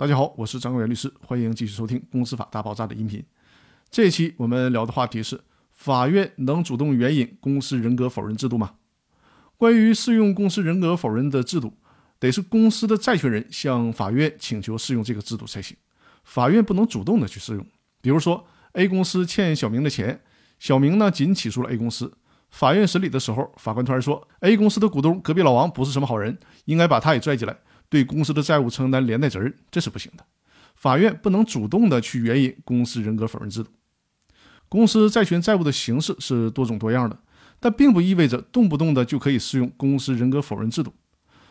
大家好，我是张国元律师，欢迎继续收听《公司法大爆炸》的音频。这一期我们聊的话题是：法院能主动援引公司人格否认制度吗？关于适用公司人格否认的制度，得是公司的债权人向法院请求适用这个制度才行，法院不能主动的去适用。比如说，A 公司欠小明的钱，小明呢仅起诉了 A 公司，法院审理的时候，法官突然说，A 公司的股东隔壁老王不是什么好人，应该把他也拽进来。对公司的债务承担连带责任，这是不行的。法院不能主动的去援引公司人格否认制度。公司债权债务的形式是多种多样的，但并不意味着动不动的就可以适用公司人格否认制度。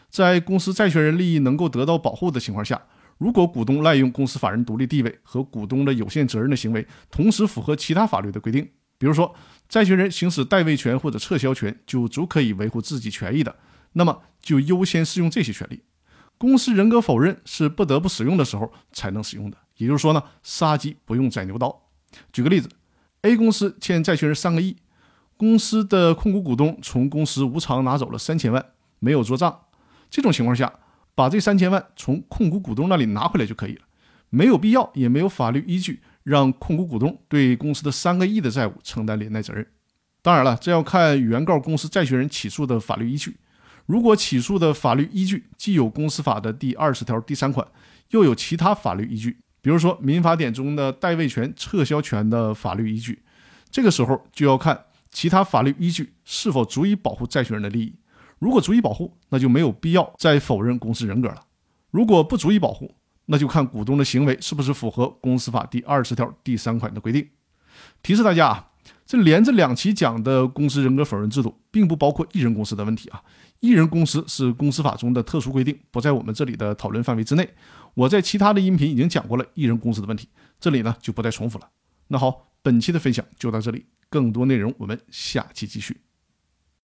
在公司债权人利益能够得到保护的情况下，如果股东滥用公司法人独立地位和股东的有限责任的行为，同时符合其他法律的规定，比如说债权人行使代位权或者撤销权就足可以维护自己权益的，那么就优先适用这些权利。公司人格否认是不得不使用的时候才能使用的，也就是说呢，杀鸡不用宰牛刀。举个例子，A 公司欠债权人三个亿，公司的控股股东从公司无偿拿走了三千万，没有做账。这种情况下，把这三千万从控股股东那里拿回来就可以了，没有必要，也没有法律依据让控股股东对公司的三个亿的债务承担连带责任。当然了，这要看原告公司债权人起诉的法律依据。如果起诉的法律依据既有公司法的第二十条第三款，又有其他法律依据，比如说民法典中的代位权、撤销权的法律依据，这个时候就要看其他法律依据是否足以保护债权人的利益。如果足以保护，那就没有必要再否认公司人格了；如果不足以保护，那就看股东的行为是不是符合公司法第二十条第三款的规定。提示大家啊。这连着两期讲的公司人格否认制度，并不包括艺人公司的问题啊。艺人公司是公司法中的特殊规定，不在我们这里的讨论范围之内。我在其他的音频已经讲过了艺人公司的问题，这里呢就不再重复了。那好，本期的分享就到这里，更多内容我们下期继续。